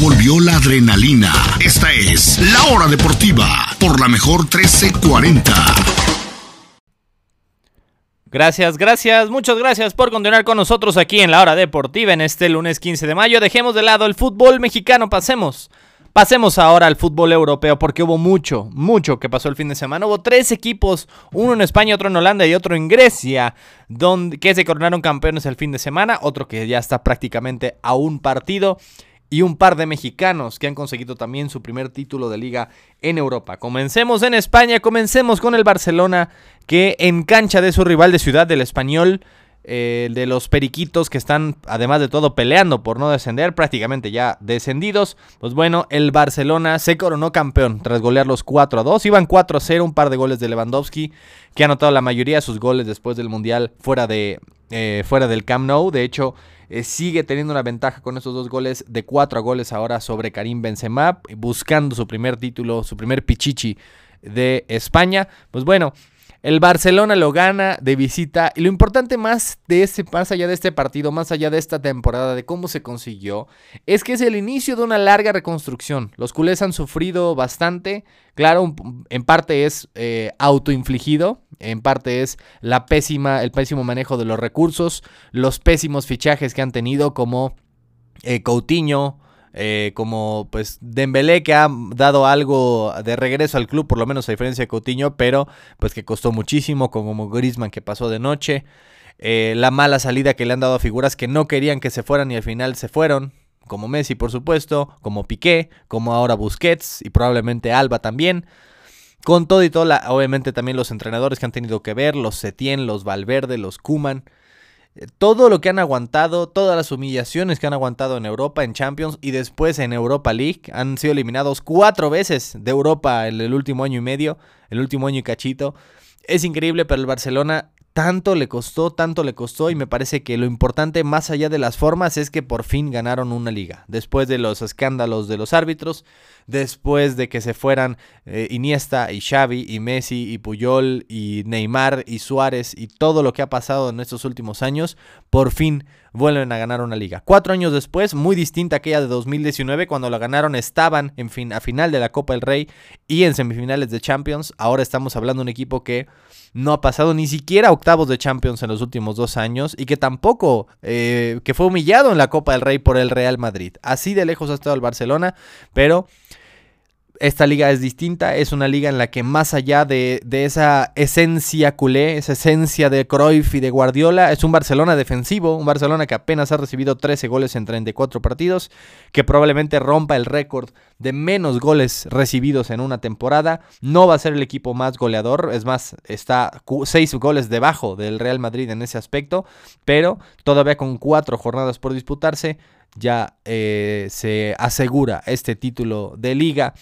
Volvió la adrenalina. Esta es La Hora Deportiva por la mejor 1340. Gracias, gracias, muchas gracias por continuar con nosotros aquí en la hora deportiva en este lunes 15 de mayo. Dejemos de lado el fútbol mexicano, pasemos. Pasemos ahora al fútbol europeo porque hubo mucho, mucho que pasó el fin de semana. Hubo tres equipos, uno en España, otro en Holanda y otro en Grecia, donde, que se coronaron campeones el fin de semana, otro que ya está prácticamente a un partido y un par de mexicanos que han conseguido también su primer título de liga en Europa. Comencemos en España, comencemos con el Barcelona que en cancha de su rival de ciudad del español, eh, de los periquitos que están además de todo peleando por no descender, prácticamente ya descendidos, pues bueno, el Barcelona se coronó campeón tras golear los 4 a 2, iban 4 a 0, un par de goles de Lewandowski que ha anotado la mayoría de sus goles después del Mundial fuera, de, eh, fuera del Camp Nou, de hecho eh, sigue teniendo una ventaja con estos dos goles de cuatro goles ahora sobre Karim Benzema, buscando su primer título, su primer pichichi de España. Pues bueno, el Barcelona lo gana de visita y lo importante más de ese, más allá de este partido, más allá de esta temporada, de cómo se consiguió, es que es el inicio de una larga reconstrucción. Los culés han sufrido bastante, claro, en parte es eh, autoinfligido, en parte es la pésima, el pésimo manejo de los recursos, los pésimos fichajes que han tenido como eh, Coutinho, eh, como pues Dembélé que ha dado algo de regreso al club, por lo menos a diferencia de Coutinho, pero pues que costó muchísimo, como Griezmann que pasó de noche, eh, la mala salida que le han dado a figuras que no querían que se fueran y al final se fueron, como Messi por supuesto, como Piqué, como ahora Busquets y probablemente Alba también. Con todo y todo, obviamente también los entrenadores que han tenido que ver, los Setien, los Valverde, los Kuman todo lo que han aguantado, todas las humillaciones que han aguantado en Europa, en Champions y después en Europa League. Han sido eliminados cuatro veces de Europa en el último año y medio, el último año y cachito. Es increíble, pero el Barcelona tanto le costó, tanto le costó y me parece que lo importante más allá de las formas es que por fin ganaron una liga. Después de los escándalos de los árbitros, después de que se fueran eh, Iniesta y Xavi y Messi y Puyol y Neymar y Suárez y todo lo que ha pasado en estos últimos años, por fin vuelven a ganar una liga. Cuatro años después, muy distinta a aquella de 2019, cuando la ganaron estaban en fin, a final de la Copa del Rey y en semifinales de Champions. Ahora estamos hablando de un equipo que no ha pasado ni siquiera octavos de Champions en los últimos dos años y que tampoco, eh, que fue humillado en la Copa del Rey por el Real Madrid. Así de lejos ha estado el Barcelona, pero esta liga es distinta, es una liga en la que más allá de, esa esencia culé, esa esencia de Cruyff y de Guardiola, es un Barcelona defensivo, un Barcelona que apenas ha recibido 13 goles en 34 partidos, que probablemente rompa el récord de menos goles recibidos en una temporada, no va a ser el equipo más goleador, es más, está 6 goles debajo del Real Madrid en ese aspecto, pero todavía con 4 jornadas por disputarse, ya eh, se asegura este título de liga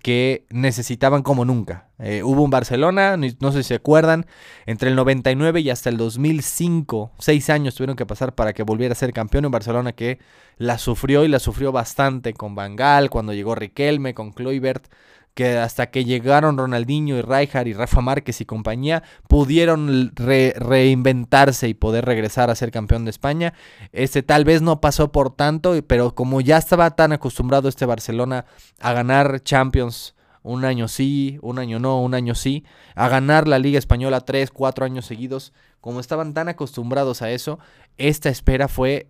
que necesitaban como nunca. Eh, hubo un Barcelona, no sé si se acuerdan, entre el 99 y hasta el 2005, seis años tuvieron que pasar para que volviera a ser campeón. Un Barcelona que la sufrió y la sufrió bastante con Bangal, cuando llegó Riquelme, con Kluivert que hasta que llegaron Ronaldinho y Rijkaard y Rafa Márquez y compañía pudieron reinventarse y poder regresar a ser campeón de España. Este tal vez no pasó por tanto, pero como ya estaba tan acostumbrado este Barcelona a ganar Champions un año sí, un año no, un año sí, a ganar la Liga Española tres, cuatro años seguidos, como estaban tan acostumbrados a eso, esta espera fue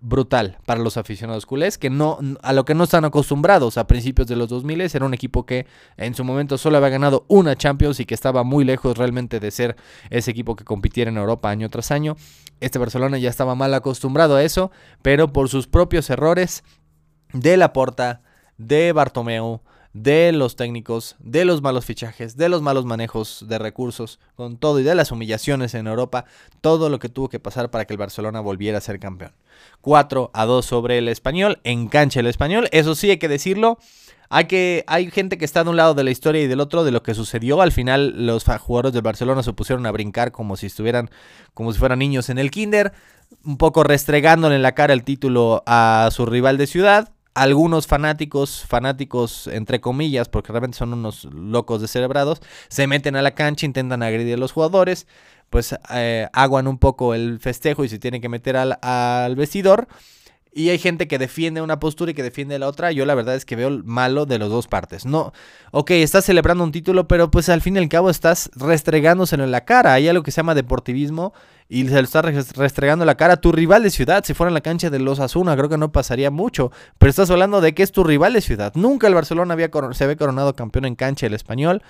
brutal para los aficionados culés, que no, a lo que no están acostumbrados a principios de los 2000 era un equipo que en su momento solo había ganado una Champions y que estaba muy lejos realmente de ser ese equipo que compitiera en Europa año tras año. Este Barcelona ya estaba mal acostumbrado a eso, pero por sus propios errores de la porta de Bartomeu, de los técnicos, de los malos fichajes, de los malos manejos de recursos, con todo y de las humillaciones en Europa, todo lo que tuvo que pasar para que el Barcelona volviera a ser campeón. 4 a 2 sobre el español, en cancha el español, eso sí hay que decirlo. Hay, que, hay gente que está de un lado de la historia y del otro de lo que sucedió. Al final los jugadores del Barcelona se pusieron a brincar como si estuvieran, como si fueran niños en el kinder, un poco restregándole en la cara el título a su rival de ciudad algunos fanáticos, fanáticos entre comillas, porque realmente son unos locos descerebrados, se meten a la cancha, intentan agredir a los jugadores, pues eh, aguan un poco el festejo y se tienen que meter al, al vestidor. Y hay gente que defiende una postura y que defiende la otra. Yo la verdad es que veo malo de las dos partes. No, ok, estás celebrando un título, pero pues al fin y al cabo estás restregándoselo en la cara. Hay algo que se llama deportivismo y se lo estás restregando en la cara a tu rival de ciudad. Si fuera en la cancha de los Asuna, creo que no pasaría mucho. Pero estás hablando de que es tu rival de ciudad. Nunca el Barcelona había se había coronado campeón en cancha el español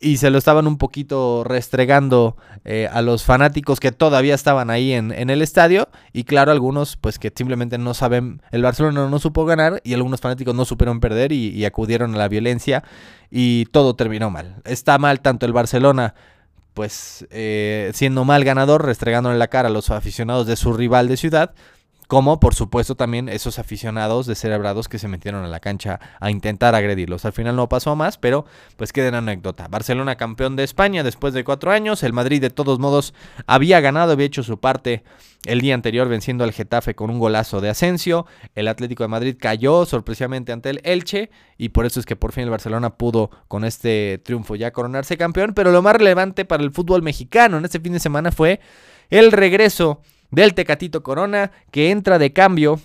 y se lo estaban un poquito restregando eh, a los fanáticos que todavía estaban ahí en, el estadio. Y claro algunos pues que simplemente no saben el Barcelona no supo ganar y algunos fanáticos no supieron perder y, acudieron a la violencia y todo terminó mal. Está mal tanto el Barcelona pues eh, siendo mal ganador restregándole la cara a los aficionados de su rival de ciudad como por supuesto también esos aficionados descerebrados que se metieron a la cancha a intentar agredirlos. Al final no pasó más, pero pues queda en anécdota. Barcelona campeón de España después de cuatro años. El Madrid de todos modos había ganado, había hecho su parte el día anterior venciendo al Getafe con un golazo de Asensio. El Atlético de Madrid cayó sorpresivamente ante el Elche y por eso es que por fin el Barcelona pudo con este triunfo ya coronarse campeón. Pero lo más relevante para el fútbol mexicano en este fin de semana fue el regreso del Tecatito Corona, que entra de cambio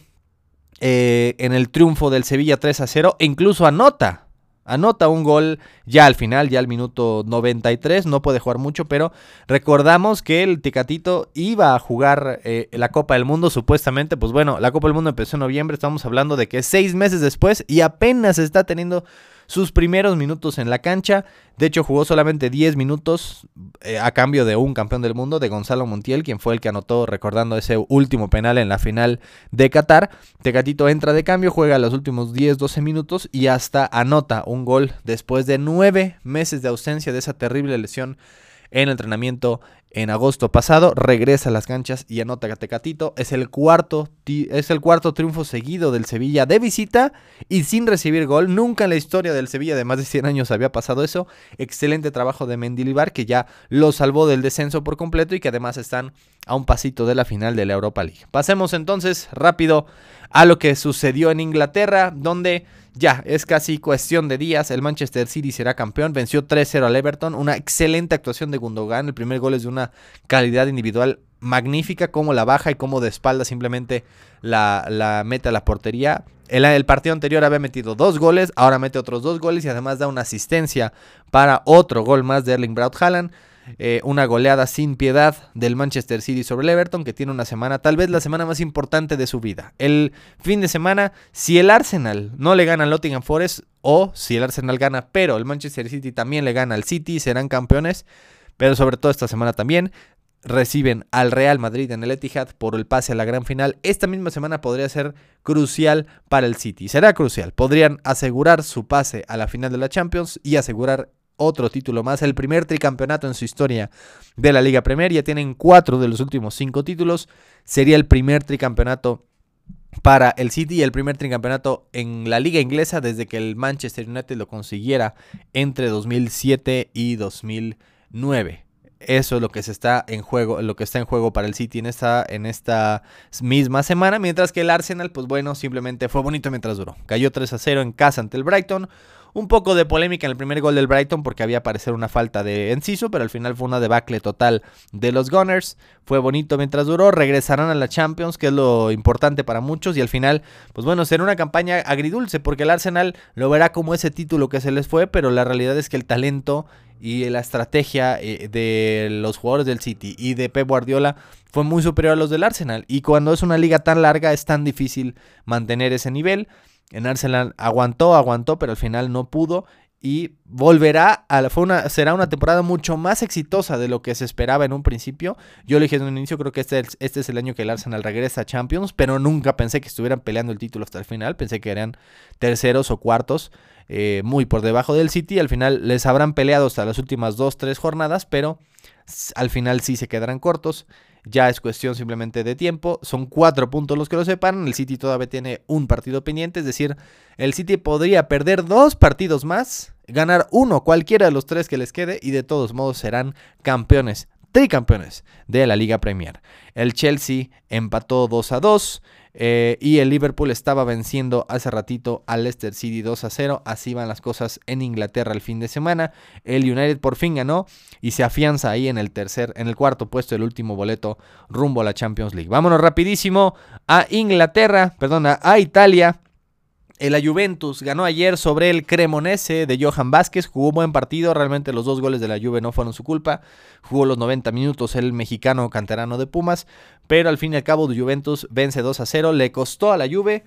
eh, en el triunfo del Sevilla 3 a 0 e incluso anota. Anota un gol ya al final, ya al minuto 93, no puede jugar mucho, pero recordamos que el Tecatito iba a jugar eh, la Copa del Mundo supuestamente, pues bueno, la Copa del Mundo empezó en noviembre, estamos hablando de que seis meses después y apenas está teniendo sus primeros minutos en la cancha. De hecho, jugó solamente 10 minutos eh, a cambio de un campeón del mundo, de Gonzalo Montiel, quien fue el que anotó, recordando ese último penal en la final de Qatar. Tecatito entra de cambio, juega los últimos 10-12 minutos y hasta anota un gol después de 9 meses de ausencia de esa terrible lesión en el entrenamiento en agosto pasado, regresa a las canchas y anota a. Es el, cuarto, es el cuarto triunfo seguido del Sevilla de visita y sin recibir gol. Nunca en la historia del Sevilla de más de 100 años había pasado eso. Excelente trabajo de Mendilibar que ya lo salvó del descenso por completo y que además están a un pasito de la final de la Europa League. Pasemos entonces rápido a lo que sucedió en Inglaterra, donde ya es casi cuestión de días. El Manchester City será campeón. Venció 3-0 al Everton. Una excelente actuación de Gundogan. El primer gol es de una calidad individual magnífica. Como la baja y como de espalda simplemente la, la mete a la portería. El, partido anterior había metido dos goles. Ahora mete otros dos goles y además da una asistencia para otro gol más de Erling Braut Haaland. Eh, una goleada sin piedad del Manchester City sobre el Everton, que tiene una semana, tal vez la semana más importante de su vida. El fin de semana, si el Arsenal no le gana al Nottingham Forest, o si el Arsenal gana, pero el Manchester City también le gana al City, serán campeones. Pero sobre todo esta semana también reciben al Real Madrid en el Etihad por el pase a la gran final. Esta misma semana podría ser crucial para el City. Será crucial. Podrían asegurar su pase a la final de la Champions y asegurar otro título más, el primer tricampeonato en su historia de la Liga Premier. Ya tienen cuatro de los últimos cinco títulos. Sería el primer tricampeonato para el City y el primer tricampeonato en la liga inglesa desde que el Manchester United lo consiguiera entre 2007 y 2009. Eso es lo que se está en juego, lo que está en juego para el City en esta, en esta misma semana, mientras que el Arsenal, pues bueno, simplemente fue bonito mientras duró. Cayó 3 a 0 en casa ante el Brighton. Un poco de polémica en el primer gol del Brighton porque había parecer una falta de Enciso, pero al final fue una debacle total de los Gunners. Fue bonito mientras duró, regresarán a la Champions, que es lo importante para muchos, y al final, pues bueno, será una campaña agridulce porque el Arsenal lo verá como ese título que se les fue, pero la realidad es que el talento y la estrategia eh, de los jugadores del City y de Pep Guardiola fue muy superior a los del Arsenal. Y cuando es una liga tan larga es tan difícil mantener ese nivel. En Arsenal aguantó, aguantó, pero al final no pudo y volverá a fue una, será una temporada mucho más exitosa de lo que se esperaba en un principio. Yo le dije en un inicio, creo que este, este es el año que el Arsenal regresa a Champions, pero nunca pensé que estuvieran peleando el título hasta el final. Pensé que eran terceros o cuartos, eh, muy por debajo del City. Al final les habrán peleado hasta las últimas dos, tres jornadas, pero al final sí se quedarán cortos. Ya es cuestión simplemente de tiempo. Son cuatro puntos los que lo separan. El City todavía tiene un partido pendiente. Es decir, el City podría perder dos partidos más, ganar uno, cualquiera de los tres que les quede, y de todos modos serán campeones tricampeones de la Liga Premier. El Chelsea empató 2 a 2 Eh, y el Liverpool estaba venciendo hace ratito al Leicester City 2 a 0. Así van las cosas en Inglaterra el fin de semana. El United por fin ganó y se afianza ahí en el tercer, en el cuarto puesto, el último boleto rumbo a la Champions League. Vámonos rapidísimo a Inglaterra, perdón, a Italia. La Juventus ganó ayer sobre el Cremonese de Johan Vázquez, jugó un buen partido, realmente los dos goles de la Juve no fueron su culpa, jugó los 90 minutos el mexicano canterano de Pumas, pero al fin y al cabo Juventus vence 2 a 0, le costó a la Juve,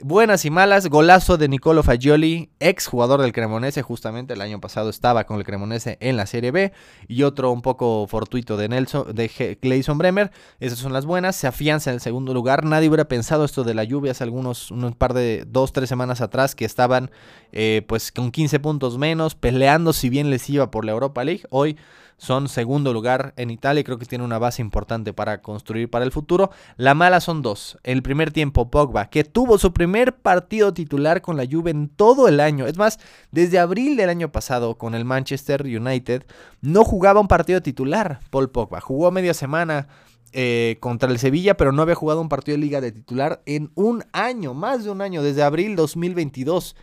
Buenas y malas, golazo de Nicolo Fagioli, ex jugador del Cremonese, justamente el año pasado estaba con el Cremonese en la Serie B, y otro un poco fortuito de Nelson, de Clayson Bremer, esas son las buenas, se afianza en el segundo lugar, nadie hubiera pensado esto de la lluvia hace algunos, un par de dos, tres semanas atrás, que estaban eh, pues con 15 puntos menos, peleando si bien les iba por la Europa League, hoy son segundo lugar en Italia y creo que tiene una base importante para construir para el futuro. La mala son dos. El primer tiempo, Pogba, que tuvo su primer partido titular con la Juve en todo el año. Es más, desde abril del año pasado con el Manchester United no jugaba un partido titular, Paul Pogba. Jugó media semana eh, contra el Sevilla, pero no había jugado un partido de liga de titular en un año, más de un año, desde abril 2022.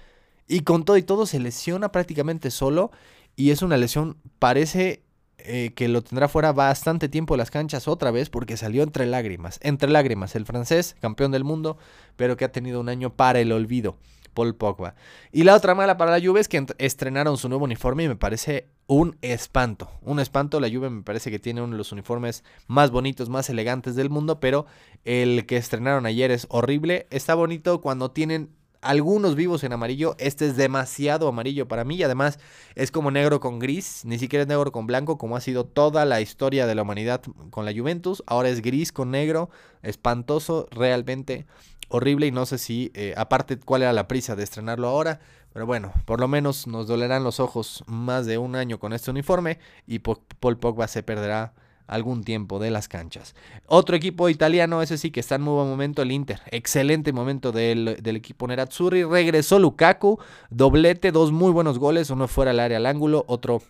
Y con todo y todo se lesiona prácticamente solo. Y es una lesión, parece eh, que lo tendrá fuera bastante tiempo las canchas otra vez porque salió entre lágrimas. Entre lágrimas, el francés, campeón del mundo, pero que ha tenido un año para el olvido. Paul Pogba. Y la otra mala para la Juve es que estrenaron su nuevo uniforme y me parece un espanto. Un espanto. La Juve me parece que tiene uno de los uniformes más bonitos, más elegantes del mundo, pero el que estrenaron ayer es horrible. Está bonito cuando tienen algunos vivos en amarillo. Este es demasiado amarillo para mí y además es como negro con gris, ni siquiera es negro con blanco como ha sido toda la historia de la humanidad con la Juventus. Ahora es gris con negro, espantoso, realmente horrible y no sé si eh, aparte cuál era la prisa de estrenarlo ahora. Pero bueno, por lo menos nos dolerán los ojos más de un año con este uniforme y Paul Pogba se perderá algún tiempo de las canchas. Otro equipo italiano, ese sí que está en muy buen momento, el Inter. Excelente momento del, equipo Nerazzurri. Regresó Lukaku, doblete, dos muy buenos goles, uno fuera al área al ángulo, otro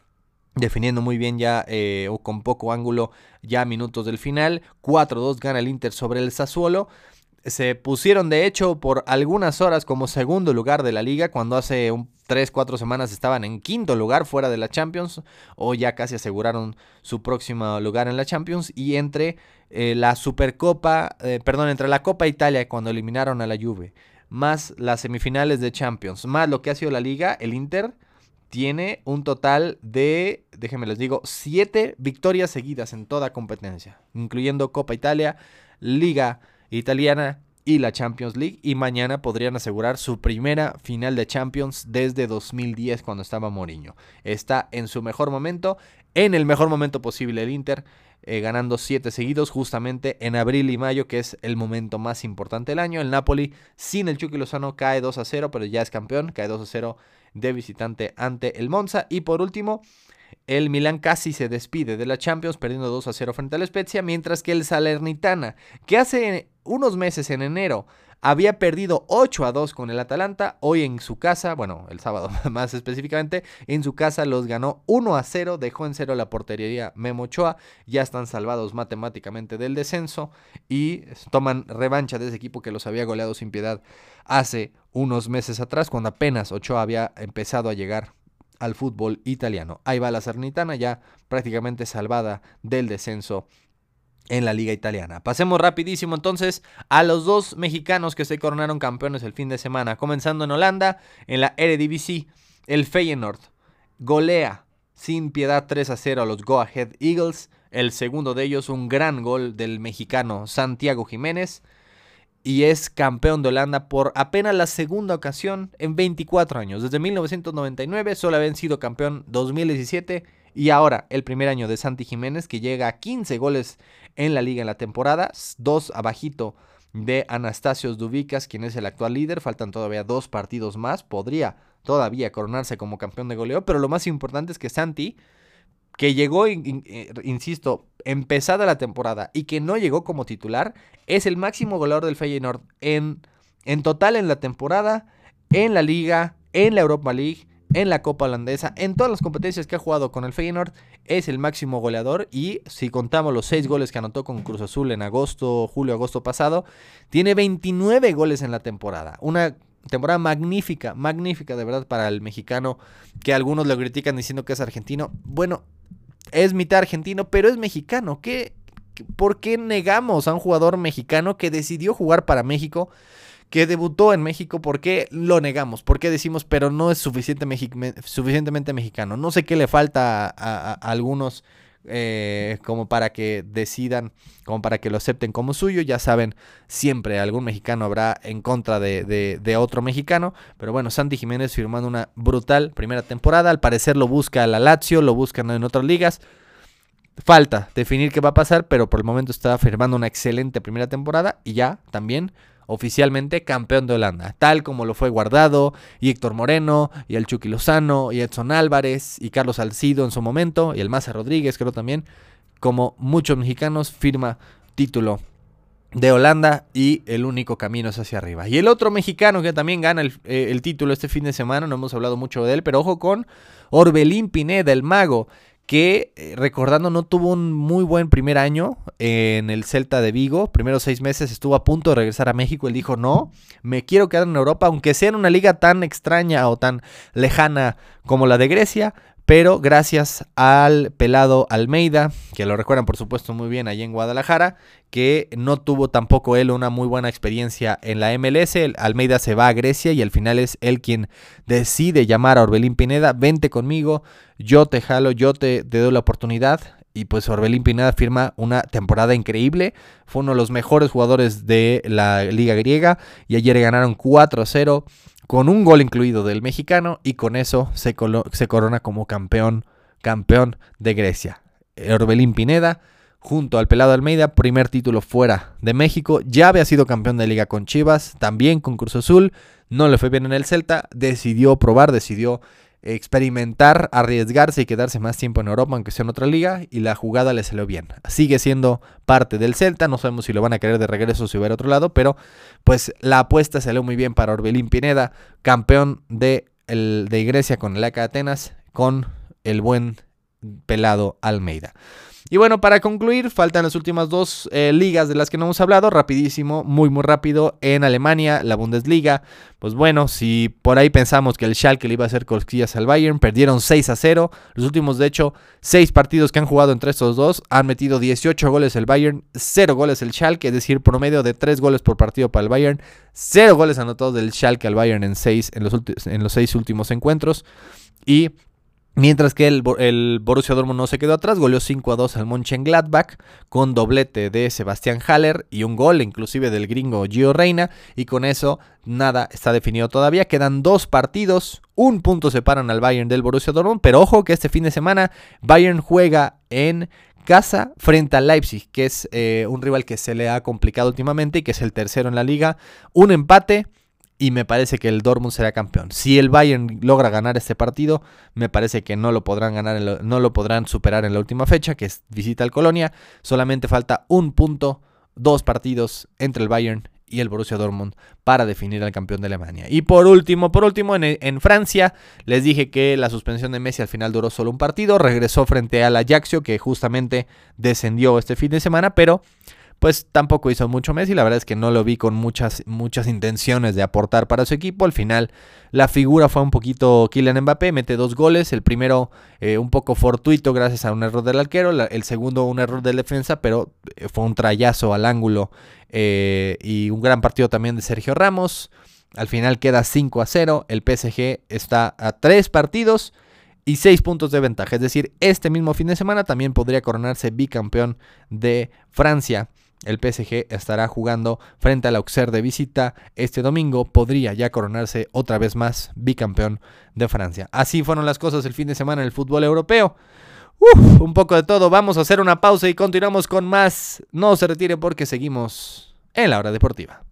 definiendo muy bien ya eh, o con poco ángulo ya minutos del final. 4-2 gana el Inter sobre el Sassuolo se pusieron de hecho por algunas horas como segundo lugar de la liga cuando hace un 3, 4 semanas estaban en quinto lugar fuera de la Champions o ya casi aseguraron su próximo lugar en la Champions y entre eh, la Supercopa, eh, perdón, entre la Copa Italia cuando eliminaron a la Juve, más las semifinales de Champions, más lo que ha sido la liga, el Inter tiene un total de, déjenme les digo, 7 victorias seguidas en toda competencia, incluyendo Copa Italia, Liga italiana y la Champions League y mañana podrían asegurar su primera final de Champions desde 2010 cuando estaba Mourinho. Está en su mejor momento, en el mejor momento posible el Inter, eh, ganando siete seguidos justamente en abril y mayo, que es el momento más importante del año. El Napoli sin el Chucky Lozano cae 2 a 0, pero ya es campeón, cae 2 a 0 de visitante ante el Monza. Y por último, el Milan casi se despide de la Champions perdiendo 2 a 0 frente al Spezia, mientras que el Salernitana, que hace unos meses en enero había perdido 8 a 2 con el Atalanta, hoy en su casa, bueno, el sábado más específicamente, en su casa los ganó 1 a 0, dejó en cero la portería Memo Ochoa, ya están salvados matemáticamente del descenso y toman revancha de ese equipo que los había goleado sin piedad hace unos meses atrás, cuando apenas Ochoa había empezado a llegar al fútbol italiano. Ahí va la Cernitana ya prácticamente salvada del descenso en la liga italiana. Pasemos rapidísimo entonces a los dos mexicanos que se coronaron campeones el fin de semana, comenzando en Holanda, en la Eredivisie, el Feyenoord golea sin piedad 3 a 0 a los Go Ahead Eagles, el segundo de ellos un gran gol del mexicano Santiago Jiménez y es campeón de Holanda por apenas la segunda ocasión en 24 años. Desde 1999 solo habían sido campeón 2017 y ahora el primer año de Santi Jiménez que llega a 15 goles en la liga en la temporada, dos abajito de Anastasios Dubicas, quien es el actual líder. Faltan todavía dos partidos más. Podría todavía coronarse como campeón de goleo, pero lo más importante es que Santi que llegó, eh, insisto, empezada la temporada y que no llegó como titular, es el máximo goleador del Feyenoord en, en total en la temporada, en la Liga, en la Europa League, en la Copa Holandesa, en todas las competencias que ha jugado con el Feyenoord, es el máximo goleador y si contamos los 6 goles que anotó con Cruz Azul en agosto, julio, agosto pasado, tiene 29 goles en la temporada. Una temporada magnífica, magnífica de verdad para el mexicano, que algunos lo critican diciendo que es argentino. Bueno, es mitad argentino, pero es mexicano. ¿Qué, ¿Por qué negamos a un jugador mexicano que decidió jugar para México? Que debutó en México, ¿por qué lo negamos? ¿Por qué decimos, pero no es suficiente suficientemente mexicano? No sé qué le falta a, algunos eh, como para que decidan, como para que lo acepten como suyo. Ya saben, siempre algún mexicano habrá en contra de, de, otro mexicano. Pero bueno, Santi Jiménez firmando una brutal primera temporada. Al parecer lo busca la Lazio, lo buscan en otras ligas. Falta definir qué va a pasar, pero por el momento está firmando una excelente primera temporada y ya también oficialmente campeón de Holanda, tal como lo fue Guardado y Héctor Moreno y el Chucky Lozano y Edson Álvarez y Carlos Alcido en su momento y el Maza Rodríguez creo también, como muchos mexicanos firma título de Holanda y el único camino es hacia arriba. Y el otro mexicano que también gana el, eh, el título este fin de semana, no hemos hablado mucho de él, pero ojo con Orbelín Pineda, el mago, que eh, recordando no tuvo un muy buen primer año en el Celta de Vigo. Primeros seis meses estuvo a punto de regresar a México. Él dijo, no, me quiero quedar en Europa, aunque sea en una liga tan extraña o tan lejana como la de Grecia. Pero gracias al pelado Almeida, que lo recuerdan por supuesto muy bien allí en Guadalajara, que no tuvo tampoco él una muy buena experiencia en la MLS. Almeida se va a Grecia y al final es él quien decide llamar a Orbelín Pineda, vente conmigo, yo te jalo, yo te, te doy la oportunidad. Y pues Orbelín Pineda firma una temporada increíble. Fue uno de los mejores jugadores de la liga griega y ayer ganaron 4-0 con un gol incluido del mexicano y con eso se, corona como campeón, campeón de Grecia. Orbelín Pineda, junto al Pelado Almeida, primer título fuera de México, ya había sido campeón de liga con Chivas, también con Cruz Azul, no le fue bien en el Celta, decidió probar, decidió experimentar, arriesgarse y quedarse más tiempo en Europa, aunque sea en otra liga, y la jugada le salió bien. Sigue siendo parte del Celta, no sabemos si lo van a querer de regreso o si va a otro lado, pero pues la apuesta salió muy bien para Orbelín Pineda, campeón de, el, de Grecia con el AK Atenas, con el buen pelado Almeida. Y bueno, para concluir, faltan las últimas dos eh, ligas de las que no hemos hablado. Rapidísimo, muy muy rápido. En Alemania, la Bundesliga. Pues bueno, si por ahí pensamos que el Schalke le iba a hacer cosquillas al Bayern, perdieron 6 a 0. Los últimos, de hecho, 6 partidos que han jugado entre estos dos, han metido 18 goles el Bayern, 0 goles el Schalke, es decir, promedio de 3 goles por partido para el Bayern, 0 goles anotados del Schalke al Bayern en 6 en los, en los 6 últimos encuentros. Y Mientras que el, el, Borussia Dortmund no se quedó atrás, goleó 5 a 2 al Mönchengladbach con doblete de Sebastián Haller y un gol inclusive del gringo Gio Reina y con eso nada está definido todavía. Quedan dos partidos, un punto separan al Bayern del Borussia Dortmund, pero ojo que este fin de semana Bayern juega en casa frente al Leipzig, que es eh, un rival que se le ha complicado últimamente y que es el tercero en la liga. Un empate y me parece que el Dortmund será campeón. Si el Bayern logra ganar este partido, me parece que no lo podrán ganar, no lo podrán superar en la última fecha, que es visita al Colonia. Solamente falta un punto, dos partidos entre el Bayern y el Borussia Dortmund para definir al campeón de Alemania. Y por último, por último, en, en, Francia, les dije que la suspensión de Messi al final duró solo un partido, regresó frente al Ajaxio, que justamente descendió este fin de semana, pero pues tampoco hizo mucho Messi. La verdad es que no lo vi con muchas, muchas intenciones de aportar para su equipo. Al final, la figura fue un poquito Kylian Mbappé, mete dos goles. El primero, eh, un poco fortuito, gracias a un error del arquero. el segundo, un error de defensa, pero eh, fue un trayazo al ángulo. Eh, y un gran partido también de Sergio Ramos. Al final queda 5 a 0. El PSG está a 3 partidos y 6 puntos de ventaja. Es decir, este mismo fin de semana también podría coronarse bicampeón de Francia. El PSG estará jugando frente al Auxerre de visita este domingo. Podría ya coronarse otra vez más bicampeón de Francia. Así fueron las cosas el fin de semana en el fútbol europeo. Uf, un poco de todo. Vamos a hacer una pausa y continuamos con más. No se retire porque seguimos en la hora deportiva.